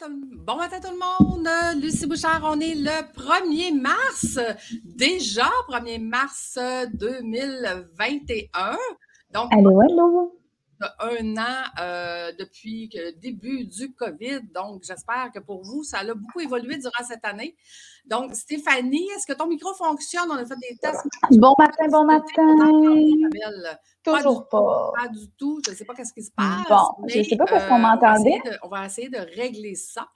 bon matin tout le monde. Lucie Bouchard, on est le 1er mars, déjà 1er mars 2021. Donc, allô, allô? un an euh, depuis le début du COVID. Donc, j'espère que pour vous, ça a beaucoup évolué durant cette année. Donc, Stéphanie, est-ce que ton micro fonctionne? On a fait des tests. Bon matin, bon matin. Toujours pas. Pas du tout. Je ne sais pas qu'est-ce qui se passe. Bon, je ne sais pas parce qu'on euh, m'entendait. On, va essayer de régler ça.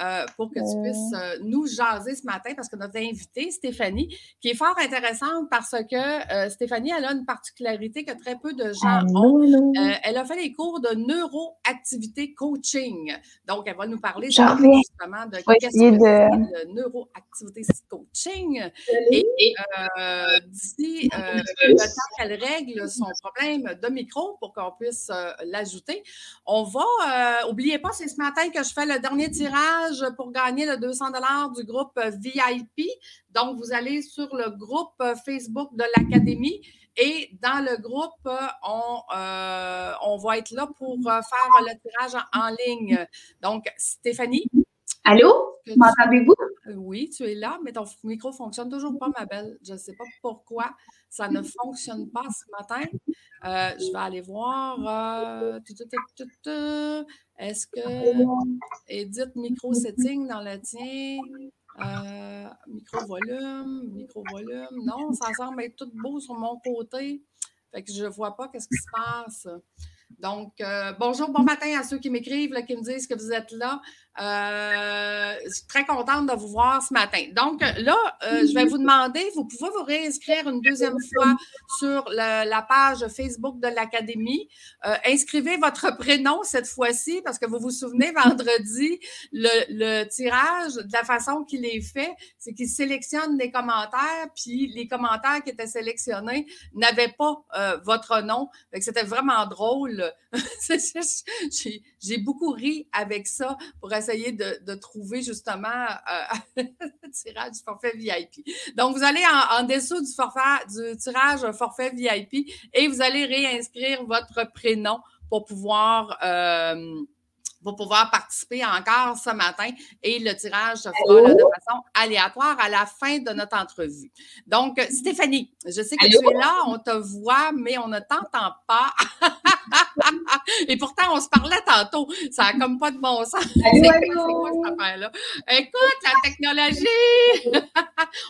Euh, pour que tu puisses euh. nous jaser ce matin parce que notre invitée, Stéphanie, qui est fort intéressante parce que Stéphanie, elle a une particularité que très peu de gens ont. elle a fait les cours de neuroactivité coaching. Donc, elle va nous parler justement de qu'est-ce que de... le neuroactivité coaching. Et, d'ici le temps qu'elle règle son problème de micro pour qu'on puisse l'ajouter, on va, oubliez pas, c'est ce matin que je fais le dernier tirage pour gagner le 200 du groupe VIP. Donc, vous allez sur le groupe Facebook de l'Académie et dans le groupe, on, euh, on va être là pour euh, faire le tirage en, ligne. Donc, Stéphanie. Allô? M'entendez-vous? Oui, tu es là, mais ton micro ne fonctionne toujours pas, ma belle. Je ne sais pas pourquoi ça ne fonctionne pas ce matin. Euh, je vais aller voir. Est-ce que Edith micro setting dans le tien? Euh, micro volume, micro volume. Non, ça semble être tout beau sur mon côté. Fait que je ne vois pas qu'est-ce qui se passe. Donc, euh, bonjour, bon matin à ceux qui m'écrivent, qui me disent que vous êtes là. Euh, je suis très contente de vous voir ce matin. Donc là, euh, je vais vous demander, vous pouvez vous réinscrire une deuxième fois sur la page Facebook de l'Académie. Inscrivez votre prénom cette fois-ci parce que vous vous souvenez, vendredi, le, tirage, de la façon qu'il est fait, c'est qu'il sélectionne les commentaires, puis les commentaires qui étaient sélectionnés n'avaient pas votre nom. C'était vraiment drôle. J'ai beaucoup ri avec ça pour essayer de, trouver justement euh, le tirage du forfait VIP. Donc, vous allez en, dessous du, forfait, du tirage forfait VIP et vous allez réinscrire votre prénom pour pouvoir. Euh, pour pouvoir participer encore ce matin et le tirage se fera de façon aléatoire à la fin de notre entrevue. Donc, Stéphanie, je sais que tu es là, on te voit, mais on ne t'entend pas. et pourtant, on se parlait tantôt. Ça n'a comme pas de bon sens. C'est quoi cette affaire-là? Écoute, la technologie!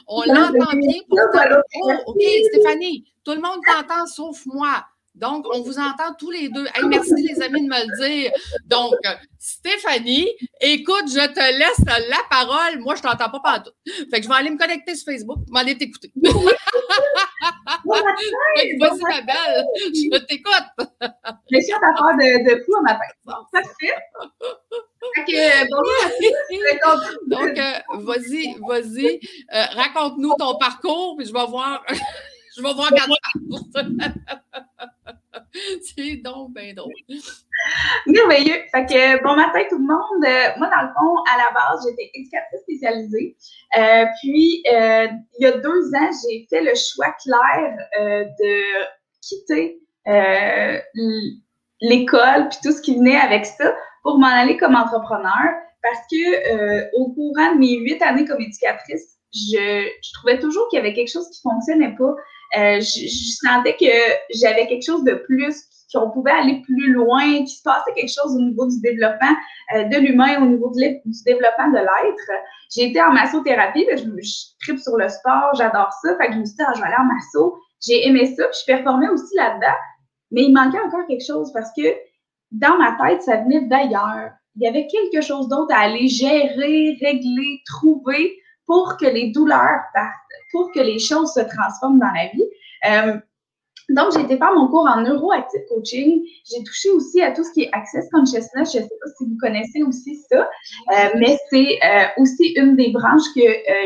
on l'entend bien pourtant. Oh, OK, Stéphanie, tout le monde t'entend sauf moi. Donc, on vous entend tous les deux. merci les amis de me le dire. Donc, Stéphanie, écoute, je te laisse la parole. Moi, je t'entends pas partout. Fait que je vais aller me connecter sur Facebook, je vais aller t'écouter. Vas-y, ma belle, je t'écoute. J'ai sûr d'affaire de, de fou à ma tête. Bon, parfait. Okay, bonjour. Donc, euh, vas-y, vas-y. Euh, raconte-nous ton parcours, puis je vais voir. je vais voir C'est donc bien drôle. Merveilleux. Fait que bon matin tout le monde. Euh, moi, dans le fond, à la base, j'étais éducatrice spécialisée. Euh, puis, euh, il y a deux ans, j'ai fait le choix clair de quitter l'école puis tout ce qui venait avec ça pour m'en aller comme entrepreneur parce que au courant de mes huit années comme éducatrice, je, je trouvais toujours qu'il y avait quelque chose qui fonctionnait pas. Euh, je, sentais que j'avais quelque chose de plus, qu'on pouvait aller plus loin, qu'il se passait quelque chose au niveau du développement euh, de l'humain, au niveau du développement de l'être. J'ai été en massothérapie, je, je tripe sur le sport, j'adore ça. Fait que je me suis dit, ah, je vais aller en masso. J'ai aimé ça, puis je performais aussi là-dedans. Mais il manquait encore quelque chose parce que dans ma tête, ça venait d'ailleurs. Il y avait quelque chose d'autre à aller gérer, régler, trouver pour que les douleurs partent pour que les choses se transforment dans la vie. Euh, donc, j'ai été faire mon cours en neuroactive coaching. J'ai touché aussi à tout ce qui est Access Consciousness. Je ne sais pas si vous connaissez aussi ça, euh, mais c'est euh, aussi une des branches que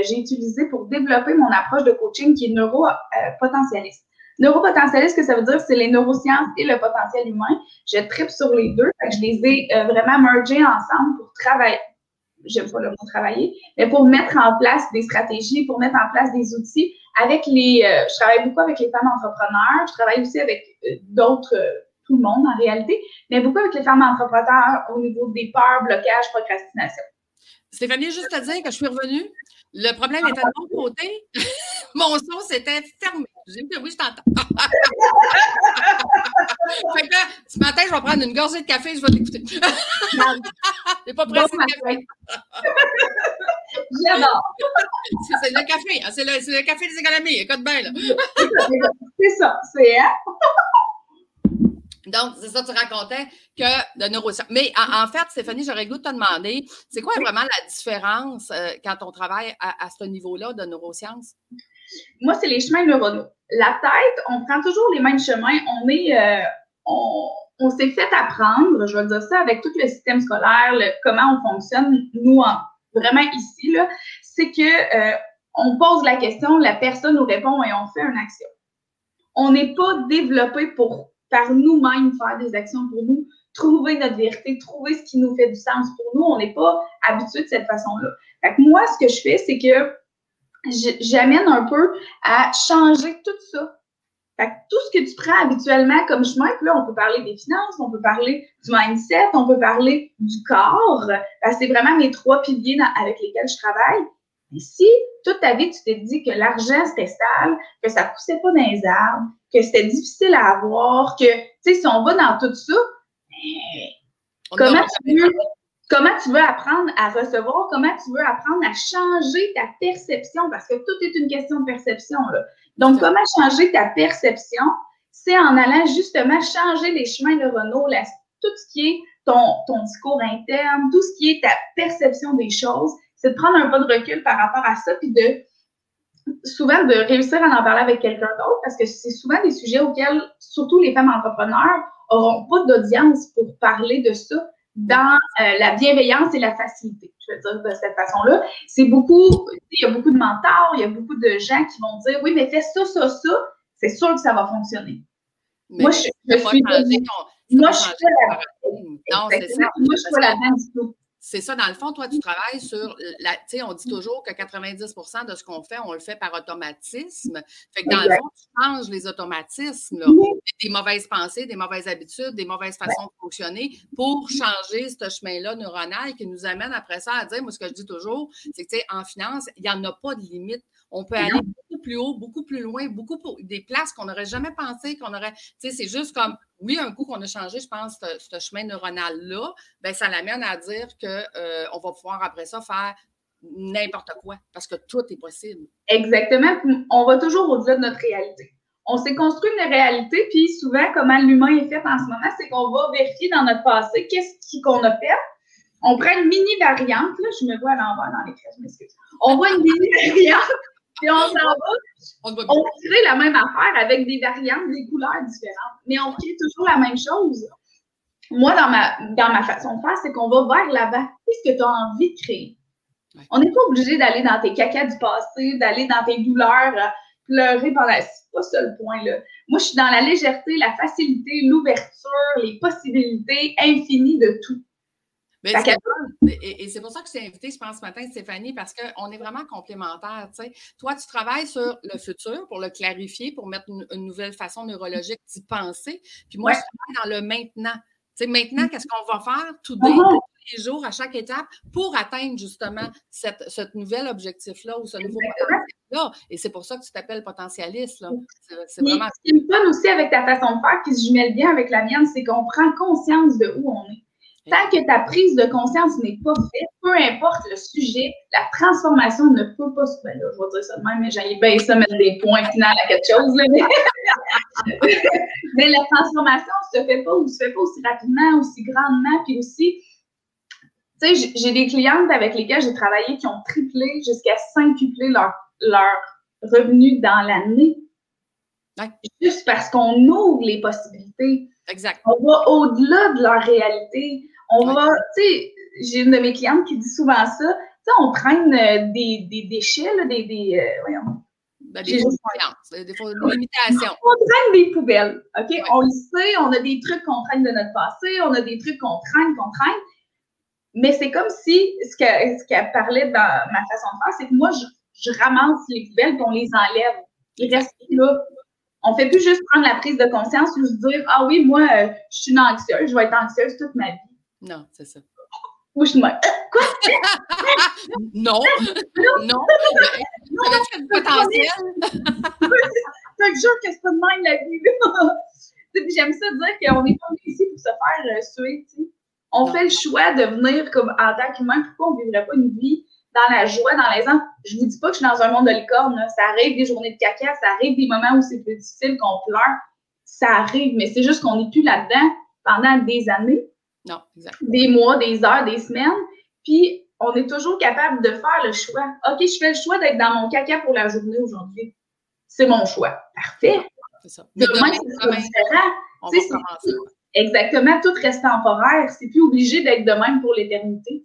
j'ai utilisées pour développer mon approche de coaching qui est neuropotentialiste. Neuropotentialiste, que ça veut dire, c'est les neurosciences et le potentiel humain. Je tripe sur les deux. je les ai vraiment mergés ensemble pour travailler, j'aime pas le mot travailler, mais pour mettre en place des stratégies, pour mettre en place des outils avec les, euh, je travaille beaucoup avec les femmes entrepreneurs, je travaille aussi avec euh, d'autres, tout le monde en réalité, mais beaucoup avec les femmes entrepreneurs au niveau des peurs, blocages, procrastination. Stéphanie, juste à dire que je suis revenue. Le problème était de mon côté. mon son s'était fermé. J'ai dit oui, je t'entends. fait que ce matin, je vais prendre une gorgée de café et je vais l'écouter. J'ai pas pressé de café. J'adore. C'est le café. Hein, c'est le, le, café des économies. Écoute bien, là. c'est ça. C'est hein? Donc, c'est ça que tu racontais que de neurosciences. Mais en, fait, Stéphanie, j'aurais goût de te demander, c'est quoi vraiment la différence euh, quand on travaille à, ce niveau-là de neurosciences? Moi, c'est les chemins neuronaux. La tête, on prend toujours les mêmes chemins. On est, euh, on, s'est fait apprendre, je vais dire ça, avec tout le système scolaire, comment on fonctionne, nous, vraiment ici, là, c'est que euh, on pose la question, la personne nous répond et on fait une action. On n'est pas développé pour par nous-mêmes faire des actions pour nous, trouver notre vérité, trouver ce qui nous fait du sens pour nous. On n'est pas habitué de cette façon-là. Fait moi, ce que je fais, c'est que j'amène un peu à changer tout ça. Fait tout ce que tu prends habituellement comme chemin, puis là, on peut parler des finances, on peut parler du mindset, on peut parler du corps. C'est vraiment mes trois piliers avec lesquels je travaille. Si toute ta vie, tu t'es dit que l'argent, c'était stable, que ça poussait pas dans les arbres, que c'était difficile à avoir, que, tu sais, si on va dans tout ça, comment tu, veux, comment tu veux apprendre à recevoir, comment tu veux apprendre à changer ta perception, parce que tout est une question de perception, là. Donc, comment changer ta perception? C'est en allant justement changer les chemins neuronaux, là, tout ce qui est ton, ton discours interne, tout ce qui est ta perception des choses, c'est de prendre un pas de recul par rapport à ça, puis de souvent de réussir à en parler avec quelqu'un d'autre, parce que c'est souvent des sujets auxquels, surtout les femmes entrepreneurs, n'auront pas d'audience pour parler de ça dans euh, la bienveillance et la facilité. Je veux dire de cette façon-là. C'est beaucoup, il y a beaucoup de mentors, il y a beaucoup de gens qui vont dire oui, mais fais ça, ça, ça, c'est sûr que ça va fonctionner. moi, je, je suis. Moi, je suis pas là-dedans. Moi, je suis pas là-dedans c'est ça, dans le fond, toi, tu travailles sur la. Tu sais, on dit toujours que 90% de ce qu'on fait, on le fait par automatisme. Fait que dans le fond, tu changes les automatismes, là. des mauvaises pensées, des mauvaises habitudes, des mauvaises façons de fonctionner pour changer ce chemin-là neuronal qui nous amène après ça à dire, moi, ce que je dis toujours, c'est que, tu sais, en finance, il n'y en a pas de limite. On peut aller plus haut, beaucoup plus loin, beaucoup des places qu'on n'aurait jamais pensé qu'on aurait. Tu sais, c'est juste comme, oui, un coup qu'on a changé, je pense, ce, chemin neuronal-là, ben ça l'amène à dire qu'on euh, va pouvoir après ça faire n'importe quoi parce que tout est possible. Exactement. On va toujours au-delà de notre réalité. On s'est construit une réalité, puis souvent, comment l'humain est fait en ce moment, c'est qu'on va vérifier dans notre passé qu'est-ce qu'on a fait. On prend une mini variante, là, je me vois à l'envers dans les je m'excuse. On voit une mini variante puis on s'en va, on, crée la même affaire avec des variantes, des couleurs différentes. Mais on crée toujours la même chose. Moi, dans ma, dans ma façon de faire, c'est qu'on va vers l'avant. Qu'est-ce que tu as envie de créer? On n'est pas obligé d'aller dans tes cacas du passé, d'aller dans tes douleurs, euh, pleurer pendant. C'est pas ça le point, là. Moi, je suis dans la légèreté, la facilité, l'ouverture, les possibilités infinies de tout. Et, c'est pour ça que je t'ai invité, je pense, ce matin, Stéphanie, parce qu'on est vraiment complémentaires. Toi, tu travailles sur le futur pour le clarifier, pour mettre une, nouvelle façon neurologique d'y penser. Puis moi, je travaille dans le maintenant. maintenant, qu'est-ce qu'on va faire tout uh-huh. tous les jours, à chaque étape, pour atteindre justement cette, ce nouvel objectif-là ou ce nouveau potentiel-là? Et c'est pour ça que tu t'appelles potentialiste. C'est vraiment. Ce qui me donne aussi avec ta façon de faire, qui se jumelle bien avec la mienne, c'est qu'on prend conscience de où on est. Tant que ta prise de conscience n'est pas faite, peu importe le sujet, la transformation ne peut pas se faire. Je vais dire ça de même, mais j'allais bien ça mettre des points finaux à quelque chose. mais... la transformation ne se fait pas ou se fait pas aussi rapidement, aussi grandement, puis aussi. Tu sais, j'ai des clientes avec lesquelles j'ai travaillé qui ont triplé jusqu'à quintupler leur, leur revenu dans l'année. Juste parce qu'on ouvre les possibilités. Exact. On va au-delà de leur réalité. On va, tu sais, j'ai une de mes clientes qui dit souvent ça. Tu sais, on traîne euh, des, des, déchets, des, des euh, voyons. Ben, des des, des limitations. On traîne des poubelles, OK? On le sait, on a des trucs qu'on traîne de notre passé, on a des trucs qu'on traîne, qu'on traîne. Mais c'est comme si, ce qu'elle ce parlait dans ma façon de faire, c'est que moi, je, je ramasse les poubelles et on les enlève. Ils restent là. On fait plus juste prendre la prise de conscience ou se dire Ah oui, moi, euh, je suis une anxieuse, je vais être anxieuse toute ma vie. Non, c'est ça. Ou je suis quoi? non, non. Ça va être potentiel? c'est que jure que c'est pas de même la vie. J'aime ça dire qu'on n'est pas ici pour se faire euh, suer. On fait le choix de venir comme en tant qu'humain. Pourquoi on ne vivrait pas une vie dans la joie, dans les ans? Je vous dis pas que je suis dans un monde de licorne. Ça arrive des journées de caca, ça arrive des moments où c'est plus difficile, qu'on pleure. Ça arrive, mais c'est juste qu'on n'est plus là-dedans pendant des années. Non, exact. Des mois, des heures, des semaines. Puis, on est toujours capable de faire le choix. OK, je fais le choix d'être dans mon caca pour la journée aujourd'hui. C'est mon choix. Parfait. C'est ça. Demain, c'est différent. Exactement, tout reste temporaire. C'est plus obligé d'être de même pour l'éternité.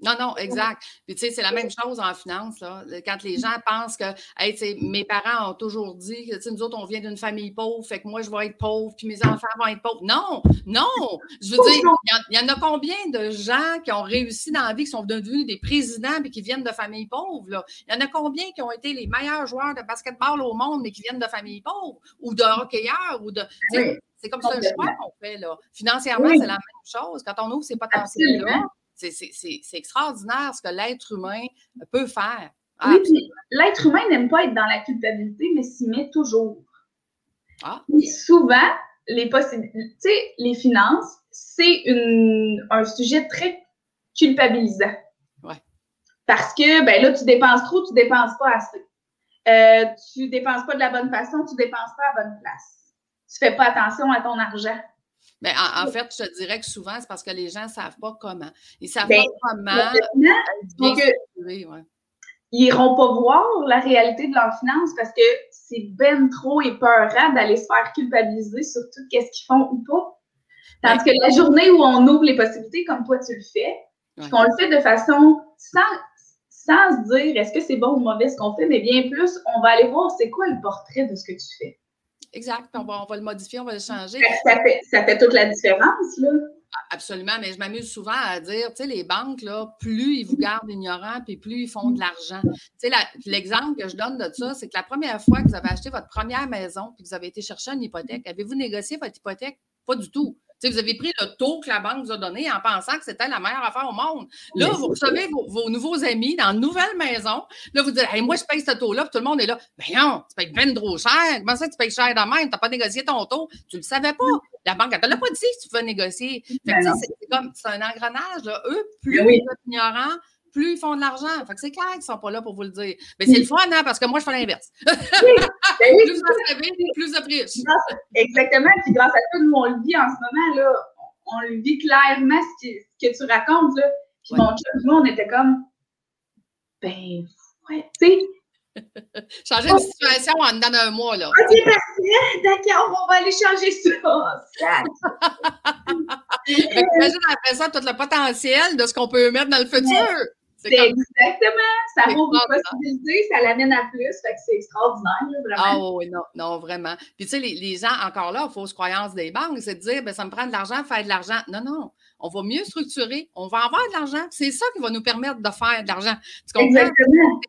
Non, non, exact. Puis, tu sais, c'est la même chose en finance. Là. Quand les gens pensent que, hey, mes parents ont toujours dit que, nous autres, on vient d'une famille pauvre, fait que moi, je vais être pauvre, puis mes enfants vont être pauvres. Non, non. Je veux dire, il y, en a combien de gens qui ont réussi dans la vie, qui sont devenus des présidents, puis qui viennent de familles pauvres? Là? Il y en a combien qui ont été les meilleurs joueurs de basketball au monde, mais qui viennent de familles pauvres, ou de hockeyeurs, ou de. C'est comme ça un choix qu'on fait. Là. Financièrement, c'est la même chose. Quand on ouvre ces potentiels-là, c'est extraordinaire ce que l'être humain peut faire. oui, puis l'être humain n'aime pas être dans la culpabilité, mais s'y met toujours. Ah. souvent, les possibilités, les finances, c'est un sujet très culpabilisant. Ouais. Parce que, ben là, tu dépenses trop, tu dépenses pas assez. Euh, tu dépenses pas de la bonne façon, tu dépenses pas à la bonne place. Tu fais pas attention à ton argent. Mais en, fait, je te dirais que souvent, c'est parce que les gens ne savent pas comment. Ils ne savent ben, pas comment. Donc, ils n'iront pas voir la réalité de leurs finances parce que c'est ben trop épeurant d'aller se faire culpabiliser sur tout ce qu'ils font ou pas. Tandis que la journée où on ouvre les possibilités, comme toi tu le fais, puis qu'on le fait de façon sans, sans se dire est-ce que c'est bon ou mauvais ce qu'on fait, mais bien plus, on va aller voir c'est quoi le portrait de ce que tu fais. Exact. on va, le modifier, on va le changer. Ça fait, ça fait toute la différence, là. Absolument, mais je m'amuse souvent à dire, tu sais, les banques, là, plus ils vous gardent ignorants, puis plus ils font de l'argent. Tu sais, l'exemple que je donne de ça, c'est que la première fois que vous avez acheté votre première maison, puis que vous avez été chercher une hypothèque, avez-vous négocié votre hypothèque? Pas du tout vous avez pris le taux que la banque vous a donné en pensant que c'était la meilleure affaire au monde. Là, vous recevez vos, nouveaux amis dans une nouvelle maison. Là, vous dites moi, je paye ce taux-là, puis tout le monde est là. Ben non, tu payes bien trop cher. Comment ça, tu payes cher de même? Tu n'as pas négocié ton taux. Tu ne le savais pas. La banque, elle ne l'a pas dit si tu veux négocier. Ben c'est comme c'est un engrenage. Là. Eux, plus ben vous êtes ignorants, plus ils font de l'argent. Fait que c'est clair qu'ils ne sont pas là pour vous le dire. Mais c'est le fun, hein, parce que moi, je fais l'inverse. Oui. Ben oui, plus vous savez, plus vous riche. Exactement. Puis grâce à toi, nous, on le vit en ce moment, là. On le vit clairement, ce, que tu racontes, là. Puis mon chum, nous, on était comme, ben, ouais, tu sais. changer de situation en dedans d'un mois, là. OK, parfait. D'accord, on va aller changer ça. Imagine après ça tout le potentiel de ce qu'on peut mettre dans le futur. C'est exactement. Ça ouvre des possibilités, ça l'amène à plus. Fait que c'est extraordinaire, vraiment. Ah oui, non, non, vraiment. Puis tu sais, les, les, gens, encore là, fausse croyance des banques, c'est de dire, ben, ça me prend de l'argent, faire de l'argent. Non, non. On va mieux structurer, on va avoir de l'argent. C'est ça qui va nous permettre de faire de l'argent. Exactement.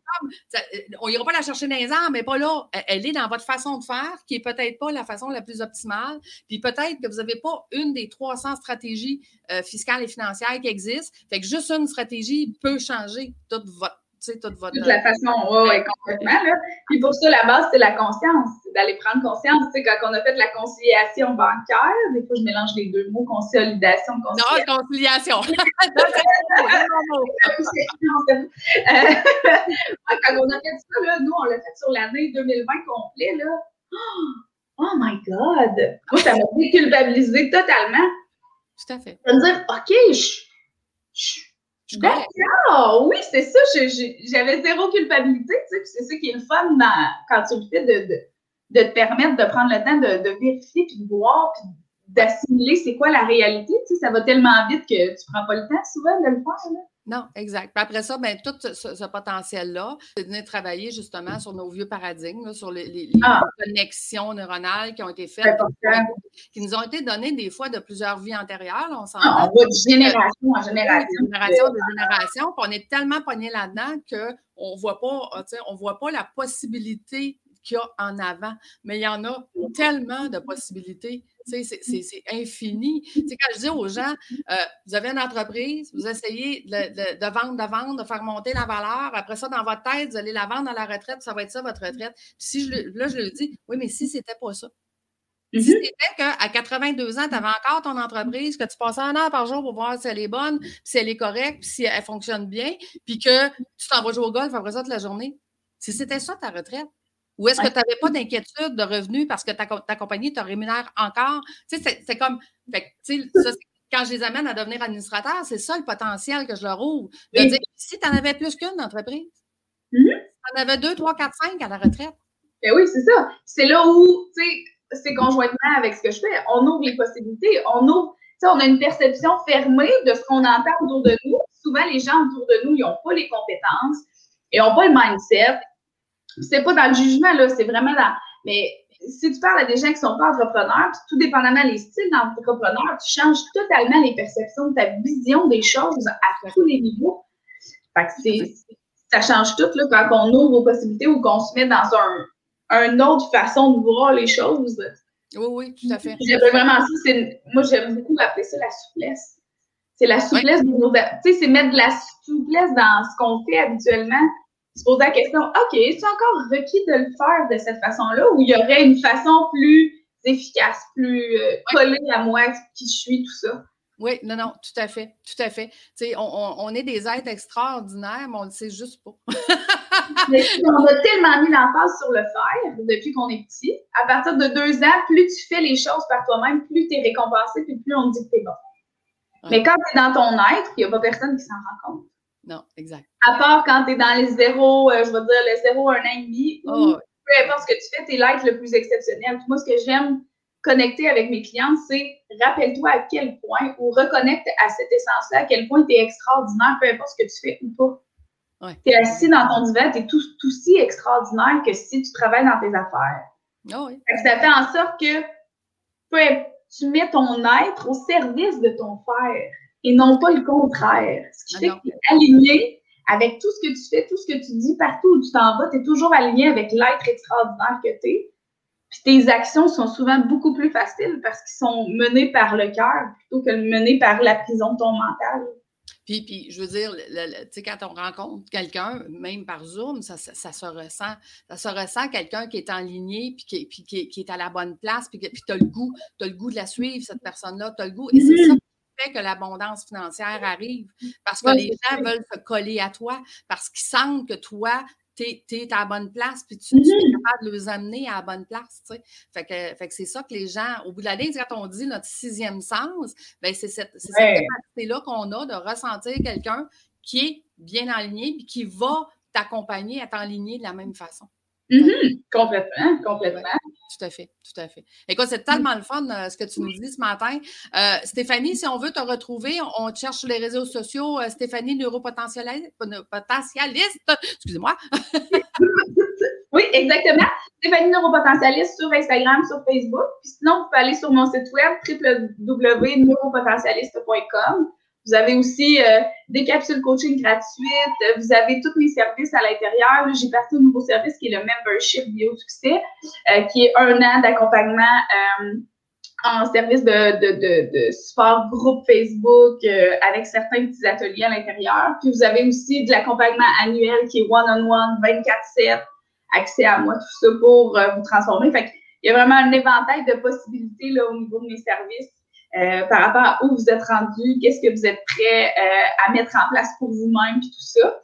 on n'ira pas la chercher dans les arbres, mais pas là. Elle est dans votre façon de faire, qui est peut-être pas la façon la plus optimale. Puis peut-être que vous n'avez pas une des 300 stratégies euh, fiscales et financières qui existent. Fait que juste une stratégie peut changer toute votre toute votre. la façon, oui, ouais, complètement. Là. Puis pour ça, la base, c'est la conscience. C'est d'aller prendre conscience. Tu sais, quand on a fait la conciliation bancaire, des fois, je mélange les deux mots, consolidation, conciliation. Non, conciliation. quand on a fait ça, là, nous, on l'a fait sur l'année 2020 complet, là. Oh my God! Moi, ça m'a déculpabilisé totalement. Tout à fait. Ça veut dire, OK, je D'accord, oui, c'est ça. J'avais zéro culpabilité, tu sais, c'est ça qui est le fun quand tu le fais de, de, te permettre de prendre le temps de, de vérifier, puis de voir, puis d'assimiler c'est quoi la réalité. Tu sais, ça va tellement vite que tu prends pas le temps souvent de le faire. Là. Non, exact. Puis après ça, ben, tout ce, potentiel-là, c'est de venir travailler justement sur nos vieux paradigmes, sur les, ah! connexions neuronales qui ont été faites, qui nous ont été données des fois de plusieurs vies antérieures. on s'en ah, va de génération en génération. De génération en génération. Puis on est tellement pogné là-dedans qu'on ne pas, on voit pas la possibilité qu'il y a en avant. Mais il y en a tellement de possibilités. C'est infini. quand je dis aux gens, euh, vous avez une entreprise, vous essayez de, vendre, de vendre, de faire monter la valeur. Après ça, dans votre tête, vous allez la vendre à la retraite, ça va être ça votre retraite. si je, là, je le dis, oui, mais si c'était pas ça. Si mm-hmm. c'était qu'à 82 ans, tu avais encore ton entreprise, que tu passais un heure par jour pour voir si elle est bonne, si elle est correcte, si elle fonctionne bien, puis que tu t'en vas jouer au golf après ça toute la journée. Si c'était ça ta retraite, ou est-ce que tu n'avais pas d'inquiétude de revenus parce que ta, ta compagnie te rémunère encore? Tu sais, c'est comme. Fait, ça, quand je les amène à devenir administrateur, c'est ça le potentiel que je leur ouvre. De dire, si tu en avais plus qu'une entreprise, mm-hmm. tu en avais deux, trois, quatre, cinq à la retraite. Ben oui, c'est ça. C'est là où, tu sais, c'est conjointement avec ce que je fais. On ouvre les possibilités. On ouvre, tu sais, on a une perception fermée de ce qu'on entend autour de nous. Souvent, les gens autour de nous, ils n'ont pas les compétences et n'ont pas le mindset c'est pas dans le jugement, là, c'est vraiment dans. Mais si tu parles à des gens qui sont pas entrepreneurs, puis tout dépendamment des styles d'entrepreneur, tu changes totalement les perceptions, ta vision des choses à tous les niveaux. Fait que c'est, ça change tout là, quand on ouvre aux possibilités ou qu'on se met dans un, une autre façon de voir les choses. Oui, oui, tout à fait. J'aime vraiment ça. moi, j'aime beaucoup appeler ça la souplesse. C'est la souplesse de nos. Tu sais, c'est mettre de la souplesse dans ce qu'on fait habituellement se poser la question, OK, c'est encore requis de le faire de cette façon-là ou il y aurait une façon plus efficace, plus euh, collée à moi, qui je suis, tout ça? Oui, non, non, tout à fait, tout à fait. Tu sais, on, on, est des êtres extraordinaires, mais on ne le sait juste pas. on a tellement mis l'emphase sur le faire depuis qu'on est petit. À partir de deux ans, plus tu fais les choses par toi-même, plus tu es récompensé, puis plus on te dit que tu es bon. Mais quand tu es dans ton être, il n'y a pas personne qui s'en rend compte. Non, exact. À part quand tu es dans les zéros, euh, je vais dire le zéro, un an et demi, oh. peu importe ce que tu fais, tu es l'être le plus exceptionnel. moi, ce que j'aime connecter avec mes clients, c'est rappelle-toi à quel point, ou reconnecte à cette essence-là, à quel point tu es extraordinaire, peu importe ce que tu fais ou pas. Tu es assis dans ton divan, tu es tout, aussi extraordinaire que si tu travailles dans tes affaires. Oh oui. Ça fait en sorte que tu mets ton être au service de ton faire et non pas le contraire. Ce qui fait que tu es aligné avec tout ce que tu fais, tout ce que tu dis, partout où tu t'en vas, tu es toujours aligné avec l'être extraordinaire que tu es. Puis tes actions sont souvent beaucoup plus faciles parce qu'ils sont menées par le cœur plutôt que menées par la prison de ton mental. Puis, puis, je veux dire, tu sais, quand on rencontre quelqu'un, même par Zoom, ça, ça, se ressent. Ça se ressent quelqu'un qui est en ligne, puis, qui, puis qui, est à la bonne place, puis, puis tu as le goût, tu le goût de la suivre, cette personne-là, tu as le goût. Et c'est mm-hmm. ça fait que l'abondance financière arrive, parce que les gens veulent se coller à toi, parce qu'ils sentent que toi, tu es, à la bonne place, puis tu, es mm-hmm. capable de les amener à la bonne place. Tu sais. Fait que, fait que c'est ça que les gens, au bout de la ligne, quand on dit notre sixième sens, ben c'est cette, capacité-là qu'on a de ressentir quelqu'un qui est bien aligné, puis qui va t'accompagner à t'enligner de la même façon. Mm-hmm. Complètement, complètement. tout à fait, tout à fait. Écoute, c'est tellement le fun euh, ce que tu nous dis ce matin. Euh, Stéphanie, si on veut te retrouver, on, te cherche sur les réseaux sociaux. Euh, Stéphanie, neuropotentialiste. Excusez-moi. oui, exactement. Stéphanie, neuropotentialiste sur Instagram, sur Facebook. Puis sinon, vous pouvez aller sur mon site web www.neuropotentialiste.com. Vous avez aussi euh, des capsules coaching gratuites. Vous avez tous mes services à l'intérieur. J'ai parti au nouveau service qui est le Membership Bio Succès, euh, qui est un an d'accompagnement euh, en service de, de, de, de, support groupe Facebook avec certains petits ateliers à l'intérieur. Puis vous avez aussi de l'accompagnement annuel qui est one-on-one, 24-7, accès à moi, tout ça pour vous transformer. Fait il y a vraiment un éventail de possibilités là, au niveau de mes services euh, par rapport à où vous êtes rendu, qu'est-ce que vous êtes prêt euh, à mettre en place pour vous-même, puis tout ça.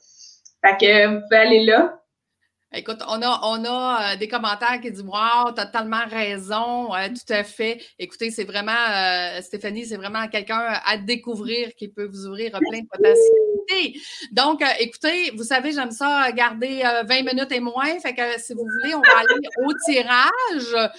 Fait que vous pouvez aller là. Écoute, on a, on a euh, des commentaires qui disent Wow, tu as tellement raison, tout à fait. Écoutez, c'est vraiment, euh, Stéphanie, c'est vraiment quelqu'un à découvrir qui peut vous ouvrir plein de potentialités. Donc, euh, écoutez, vous savez, j'aime ça garder 20 minutes et moins. Fait que si vous voulez, on va aller au tirage.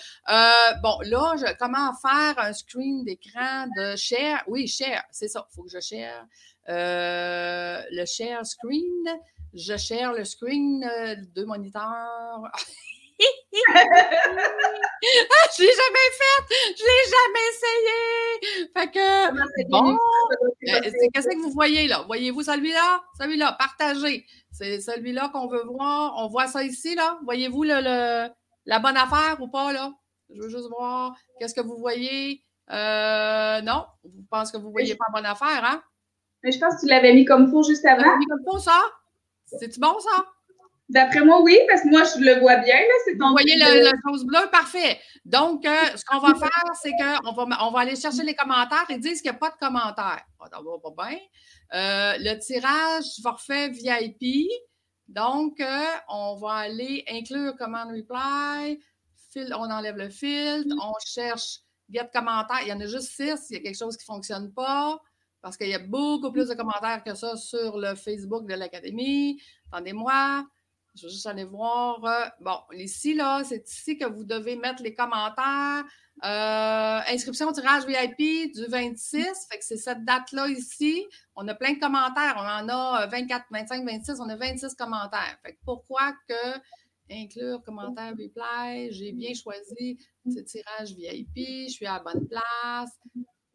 bon, là, je, comment faire un screen d'écran de share? Oui, share, c'est ça, il faut que je share. le share screen je share le screen euh, de moniteur. ah, je l'ai jamais fait! Je l'ai jamais essayé! Fait que, bon, euh, qu'est-ce que vous voyez là? Voyez-vous celui-là? Celui-là, partagez. C'est celui-là qu'on veut voir. On voit ça ici, là. Voyez-vous le, la bonne affaire ou pas, là? Je veux juste voir. Qu'est-ce que vous voyez? Euh, non, vous pensez que vous ne voyez pas bonne affaire, hein? Mais je pense que tu l'avais mis comme faux juste avant. mis comme faux, ça? C'est-tu bon, ça? D'après moi, oui, parce que moi, je le vois bien. Là, Vous voyez le, le chose bleue? Parfait. Donc, euh, ce qu'on va faire, c'est qu'on va, on va aller chercher les commentaires. Ils disent qu'il n'y a pas de commentaires. Ah, pas bien. Euh, le tirage forfait VIP. Donc, euh, on va aller inclure command reply. on enlève le filtre. On cherche get commentaires. Il y en a juste six. Il y a quelque chose qui ne fonctionne pas parce qu'il y a beaucoup plus de commentaires que ça sur le Facebook de l'Académie. Attendez-moi. Je vais juste aller voir. Euh, bon, ici, là, c'est ici que vous devez mettre les commentaires. Euh, inscription au tirage VIP du 26. Fait que c'est cette date-là ici. On a plein de commentaires. On en a 24, 25, 26. On a 26 commentaires. Fait que pourquoi que inclure commentaire reply? J'ai bien choisi ce tirage VIP. Je suis à la bonne place.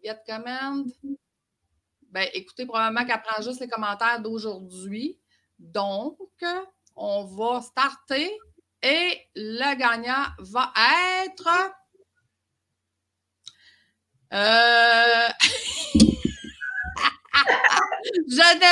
Get comment. Ben, écoutez, probablement qu'elle prend juste les commentaires d'aujourd'hui. Donc, on va starter et le gagnant va être. Euh...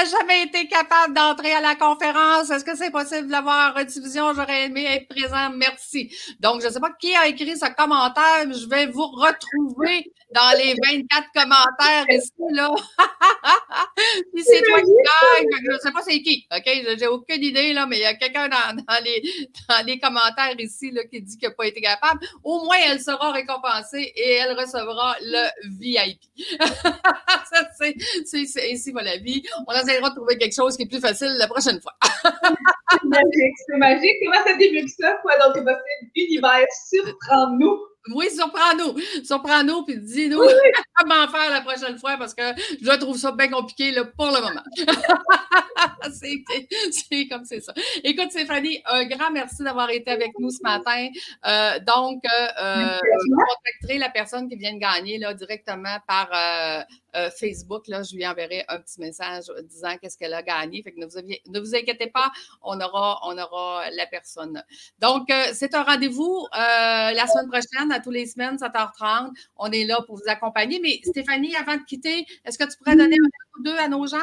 jamais été capable d'entrer à la conférence. Est-ce que c'est possible d'avoir rediffusion? J'aurais aimé être présent. Merci. Donc, je ne sais pas qui a écrit ce commentaire, mais je vais vous retrouver dans les 24 commentaires ici, là. si c'est toi qui gagne, je ne sais pas c'est qui, OK? J'ai aucune idée, là, mais il y a quelqu'un dans, dans, les, dans les commentaires ici, là, qui dit qu'il n'a pas été capable. Au moins, elle sera récompensée et elle recevra le VIP. C'est ici, la vie. On essaiera de trouver quelque chose qui est plus facile la prochaine fois. c'est magique, c'est magique. Comment ça débute ça, quoi? Donc, c'est possible. Univers, surprends-nous. Oui, surprends-nous. Surprends-nous, puis dis-nous comment faire la prochaine fois parce que je trouve ça bien compliqué là, pour le moment. c'est comme c'est ça. Écoute, Stéphanie, un grand merci d'avoir été avec nous ce matin. Euh, donc, euh, euh je contacterai la personne qui vient de gagner là, directement par euh, euh, Facebook. Là, je lui enverrai un petit message disant qu'est-ce qu'elle a gagné. Fait que ne vous, ne vous, inquiétez pas, on aura, on aura la personne. Donc, c'est un rendez-vous la semaine prochaine tous les semaines, 7h30. On est là pour vous accompagner. Mais Stéphanie, avant de quitter, est-ce que tu pourrais donner un coup d'eux à nos gens?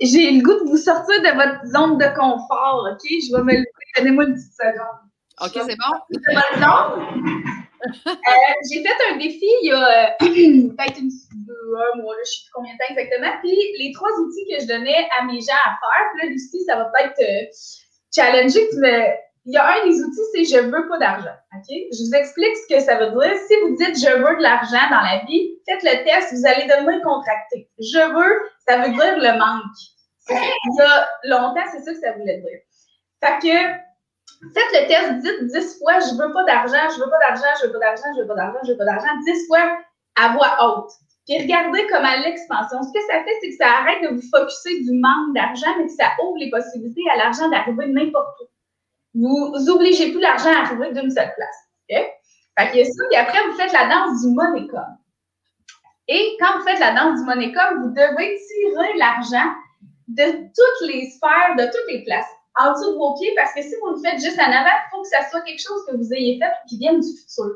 J'ai le goût de vous sortir de votre zone de confort, OK? Je vais me lever. Donnez-moi une petite seconde. OK, c'est bon. euh, j'ai fait un défi il y a euh, peut-être un mois, je ne sais plus combien de temps exactement. Puis les trois outils que je donnais à mes gens à faire, puis là, Lucie, ça va peut-être euh, challenger. me il y a un des outils, c'est je veux pas d'argent. Je vous explique ce que ça veut dire. Si vous dites je veux de l'argent dans la vie, faites le test, vous allez devenir contracté. Je veux, ça veut dire le manque. Il y a longtemps, c'est ça que ça voulait dire. Fait que faites le test, dites 10 fois je veux pas d'argent, je veux pas d'argent, je veux pas d'argent, je veux pas d'argent, je veux pas d'argent, 10 fois à voix haute. Puis regardez comment l'expansion, ce que ça fait, c'est que ça arrête de vous focuser du manque d'argent, mais que ça ouvre les possibilités à l'argent d'arriver n'importe où vous obligez plus l'argent à arriver d'une seule place. OK? Fait que ça, et après, vous faites la danse du monécom. Et quand vous faites la danse du monécom, vous devez tirer l'argent de toutes les sphères, de toutes les places, en dessous de vos pieds, parce que si vous le faites juste en avant, il faut que ça soit quelque chose que vous ayez fait qui vienne du futur.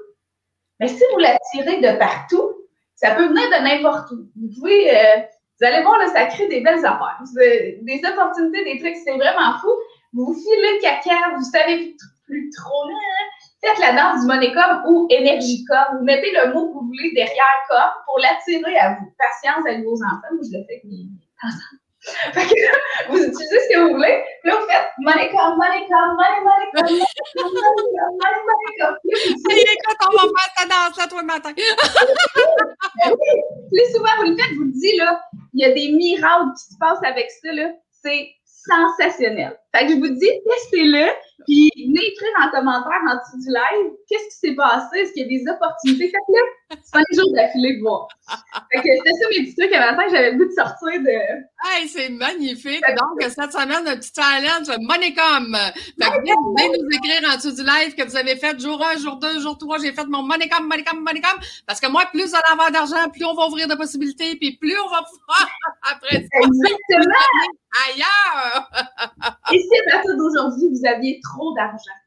Mais si vous la tirez de partout, ça peut venir de n'importe où. Vous pouvez, euh, vous allez voir, là, ça crée des belles affaires. Des opportunités, des trucs, c'est vraiment fou vous filez le caca, vous savez plus trop, hein? faites la danse du monécom ou énergicom. Vous mettez le mot que vous voulez derrière com pour l'attirer à vous. Patience avec vos enfants. Moi, je le fais avec mes enfants. Fait que vous utilisez ce que vous voulez. Puis là, vous faites monécom, monécom, money, monécom, monécom, money, monécom. Écoute, on va faire ta danse là, toi, le matin. Plus souvent, vous le faites, vous le dites, là, il y a des miracles qui se passent avec ça, là. C'est sensationnel. Fait que je vous dis, testez-le, puis venez écrire en commentaire en dessous du live qu'est-ce qui s'est passé, est-ce qu'il y a des opportunités? Faites-le cinq jours d'affilée de voir. Fait que c'était ça mes petits trucs à matin que j'avais le goût de sortir de. Hey, c'est magnifique. Donc, cette semaine, un petit challenge Moneycom. Fait que venez nous écrire en dessous du live que vous avez fait jour 1, jour 2, jour 3, j'ai fait mon Moneycom, Moneycom, Moneycom. Parce que moi, plus on va avoir d'argent, plus on va ouvrir de possibilités, puis plus on va pouvoir après ça. Exactement. Ailleurs! Et si à partir d'aujourd'hui, vous aviez trop d'argent,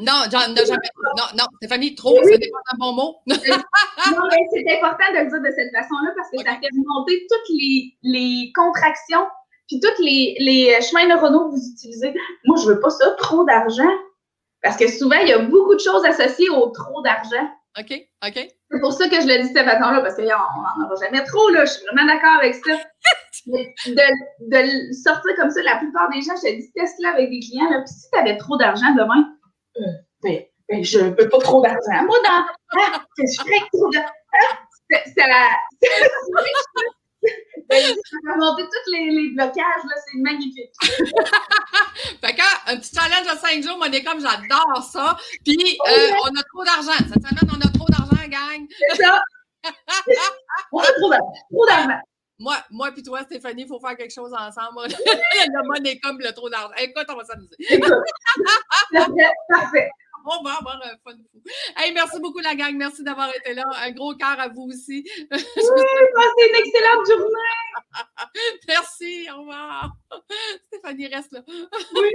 non, John, n'a jamais. Non, non, Stéphanie, trop, ce n'est pas un bon mot. non, mais c'est important de le dire de cette façon-là parce que ça fait remonter toutes les, les contractions puis tous les, les chemins neuronaux que vous utilisez. Moi, je veux pas ça, trop d'argent. Parce que souvent, il y a beaucoup de choses associées au trop d'argent. OK, OK. C'est pour ça que je le dis cette façon-là, parce qu'on n'en aura jamais trop, là. Je suis vraiment d'accord avec ça. de, de, sortir comme ça, la plupart des gens, je te dis, teste-là avec des clients, là. Puis si tu avais trop d'argent demain, euh, ben, ben, je ne veux pas trop d'argent. Moi, dans. Ah, je ferais trop d'argent. Ah, c'est la. Ben, ça remonter tous les, les blocages, là, c'est magnifique. fait que, un petit challenge de 5 jours, moi, comme j'adore ça. Puis, euh, on a trop d'argent. Cette semaine, on a trop d'argent, gang. C'est ça. on a trop d'argent. Trop d'argent. Moi, moi puis toi, Stéphanie, il faut faire quelque chose ensemble. le money comme le trop d'argent. Écoute, on va s'amuser. Parfait. On va avoir un fun fou. Hey, merci beaucoup, la gang. Merci d'avoir été là. Un gros cœur à vous aussi. Oui, passez une excellente journée. merci. Au revoir. Stéphanie reste là. oui.